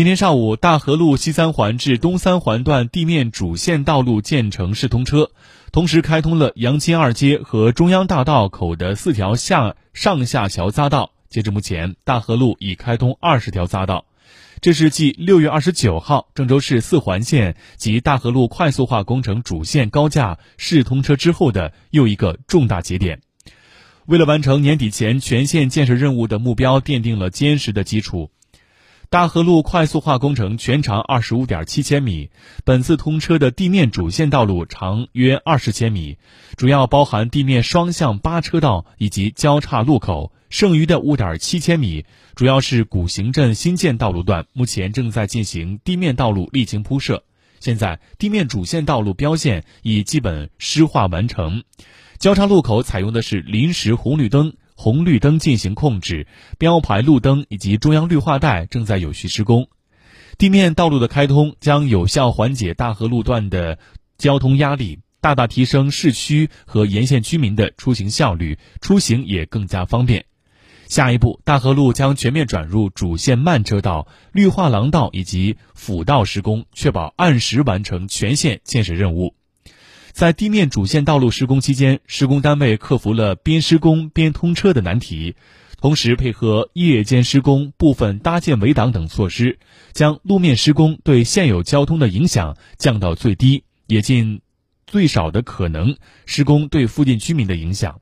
今天上午，大河路西三环至东三环段地面主线道路建成试通车，同时开通了杨金二街和中央大道口的四条下上下桥匝道。截至目前，大河路已开通二十条匝道。这是继六月二十九号郑州市四环线及大河路快速化工程主线高架试通车之后的又一个重大节点。为了完成年底前全线建设任务的目标，奠定了坚实的基础。大河路快速化工程全长二十五点七千米，本次通车的地面主线道路长约二十千米，主要包含地面双向八车道以及交叉路口。剩余的五点七千米主要是古行镇新建道路段，目前正在进行地面道路沥青铺设。现在地面主线道路标线已基本施化完成，交叉路口采用的是临时红绿灯。红绿灯进行控制，标牌路灯以及中央绿化带正在有序施工。地面道路的开通将有效缓解大河路段的交通压力，大大提升市区和沿线居民的出行效率，出行也更加方便。下一步，大河路将全面转入主线慢车道、绿化廊道以及辅道施工，确保按时完成全线建设任务。在地面主线道路施工期间，施工单位克服了边施工边通车的难题，同时配合夜间施工、部分搭建围挡等措施，将路面施工对现有交通的影响降到最低，也尽最少的可能施工对附近居民的影响。